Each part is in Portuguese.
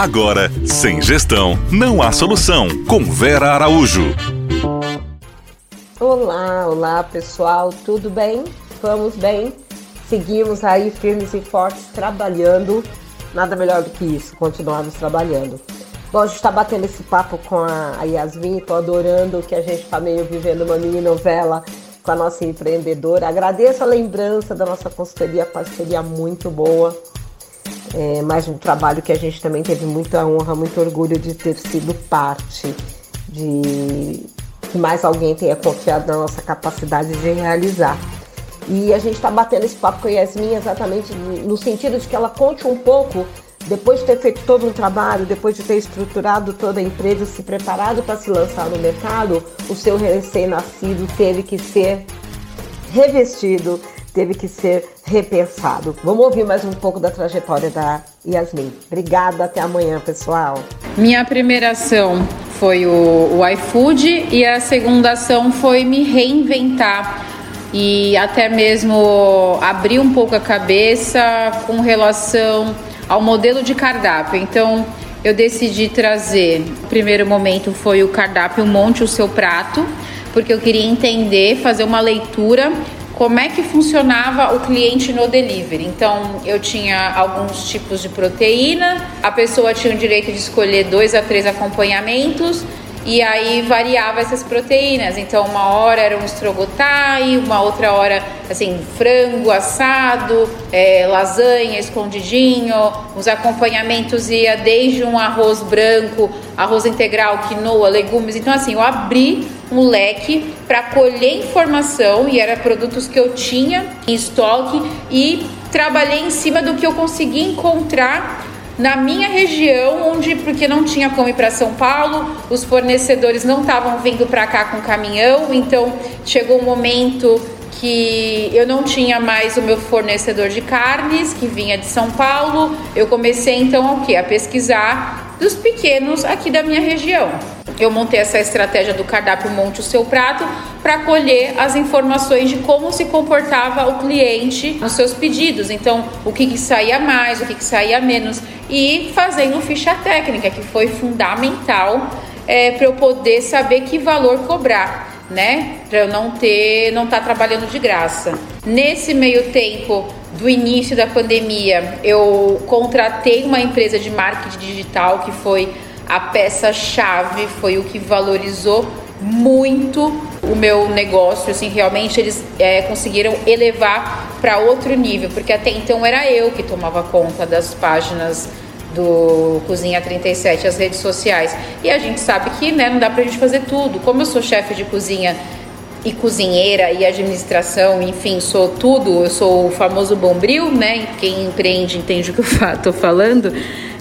Agora, sem gestão, não há solução. Com Vera Araújo. Olá, olá pessoal, tudo bem? Vamos bem? Seguimos aí firmes e fortes trabalhando. Nada melhor do que isso, continuarmos trabalhando. Bom, a gente está batendo esse papo com a Yasmin, tô adorando que a gente está meio vivendo uma mini novela com a nossa empreendedora. Agradeço a lembrança da nossa consultoria, parceria muito boa. É, mais um trabalho que a gente também teve muita honra, muito orgulho de ter sido parte, de que mais alguém tenha confiado na nossa capacidade de realizar. E a gente está batendo esse papo com a Yasmin exatamente no sentido de que ela conte um pouco, depois de ter feito todo um trabalho, depois de ter estruturado toda a empresa, se preparado para se lançar no mercado, o seu recém-nascido teve que ser revestido, teve que ser repensado. Vamos ouvir mais um pouco da trajetória da Yasmin. Obrigada, até amanhã, pessoal. Minha primeira ação foi o, o iFood e a segunda ação foi me reinventar e até mesmo abrir um pouco a cabeça com relação ao modelo de cardápio. Então, eu decidi trazer, o primeiro momento foi o cardápio Monte o seu prato, porque eu queria entender, fazer uma leitura como é que funcionava o cliente no delivery. Então, eu tinha alguns tipos de proteína, a pessoa tinha o direito de escolher dois a três acompanhamentos e aí variava essas proteínas. Então, uma hora era um estrogotai, uma outra hora, assim, frango assado, é, lasanha escondidinho. Os acompanhamentos ia desde um arroz branco, arroz integral, quinoa, legumes. Então, assim, eu abri um leque para colher informação e era produtos que eu tinha em estoque e trabalhei em cima do que eu consegui encontrar na minha região, onde porque não tinha como ir para São Paulo, os fornecedores não estavam vindo para cá com caminhão, então chegou um momento que eu não tinha mais o meu fornecedor de carnes que vinha de São Paulo. Eu comecei então o que a pesquisar dos pequenos aqui da minha região eu montei essa estratégia do cardápio Monte o Seu Prato para colher as informações de como se comportava o cliente nos seus pedidos. Então, o que, que saía mais, o que, que saía menos. E fazendo ficha técnica, que foi fundamental é, para eu poder saber que valor cobrar. Né? Para eu não ter, não estar tá trabalhando de graça. Nesse meio tempo do início da pandemia, eu contratei uma empresa de marketing digital que foi a peça-chave, foi o que valorizou muito o meu negócio, assim, realmente eles é, conseguiram elevar para outro nível, porque até então era eu que tomava conta das páginas do Cozinha 37, as redes sociais. E a gente sabe que né, não dá pra gente fazer tudo. Como eu sou chefe de cozinha e cozinheira e administração, enfim, sou tudo, eu sou o famoso bombril, né? Quem empreende entende o que eu tô falando.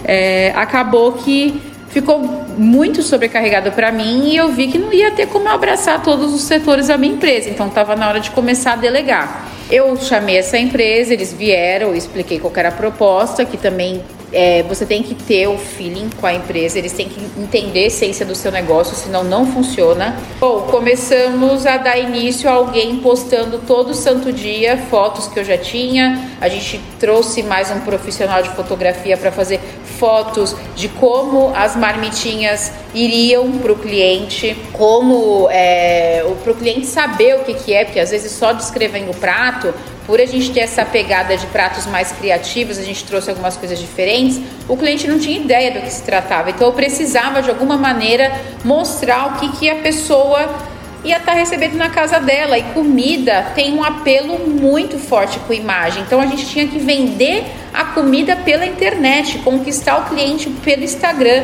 É, acabou que ficou muito sobrecarregado para mim e eu vi que não ia ter como abraçar todos os setores da minha empresa, então estava na hora de começar a delegar. Eu chamei essa empresa, eles vieram, eu expliquei qual era a proposta, que também é, você tem que ter o feeling com a empresa, eles têm que entender a essência do seu negócio, senão não funciona. Bom, começamos a dar início a alguém postando todo santo dia fotos que eu já tinha. A gente trouxe mais um profissional de fotografia para fazer fotos de como as marmitinhas iriam para o cliente, como é, para o cliente saber o que, que é, porque às vezes só descrevendo o prato por a gente ter essa pegada de pratos mais criativos, a gente trouxe algumas coisas diferentes, o cliente não tinha ideia do que se tratava. Então eu precisava de alguma maneira mostrar o que, que a pessoa ia estar tá recebendo na casa dela. E comida tem um apelo muito forte com imagem. Então a gente tinha que vender a comida pela internet, conquistar o cliente pelo Instagram.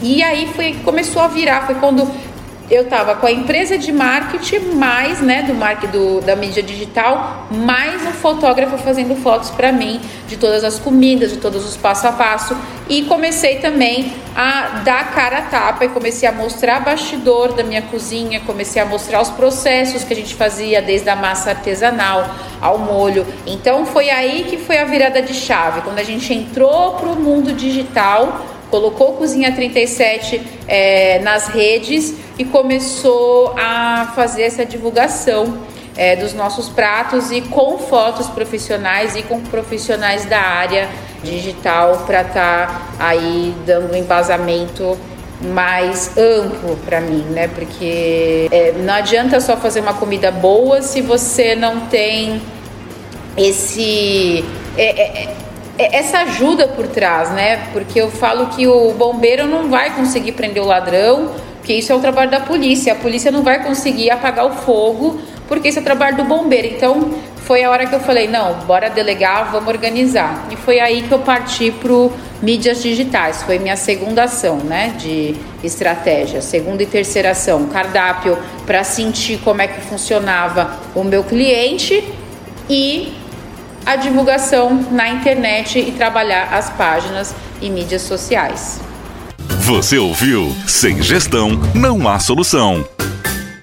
E aí foi começou a virar, foi quando eu estava com a empresa de marketing, mais, né, do marketing do, da mídia digital, mais um fotógrafo fazendo fotos para mim de todas as comidas, de todos os passo a passo. E comecei também a dar cara a tapa e comecei a mostrar bastidor da minha cozinha, comecei a mostrar os processos que a gente fazia, desde a massa artesanal ao molho. Então foi aí que foi a virada de chave, quando a gente entrou para o mundo digital colocou Cozinha 37 é, nas redes começou a fazer essa divulgação é, dos nossos pratos e com fotos profissionais e com profissionais da área digital para estar tá aí dando um embasamento mais amplo para mim, né? Porque é, não adianta só fazer uma comida boa se você não tem esse é, é, é, essa ajuda por trás, né? Porque eu falo que o bombeiro não vai conseguir prender o ladrão, porque isso é o trabalho da polícia. A polícia não vai conseguir apagar o fogo, porque isso é o trabalho do bombeiro. Então, foi a hora que eu falei, não, bora delegar, vamos organizar. E foi aí que eu parti pro mídias digitais. Foi minha segunda ação, né, de estratégia. Segunda e terceira ação, cardápio para sentir como é que funcionava o meu cliente e a divulgação na internet e trabalhar as páginas e mídias sociais. Você ouviu? Sem gestão não há solução.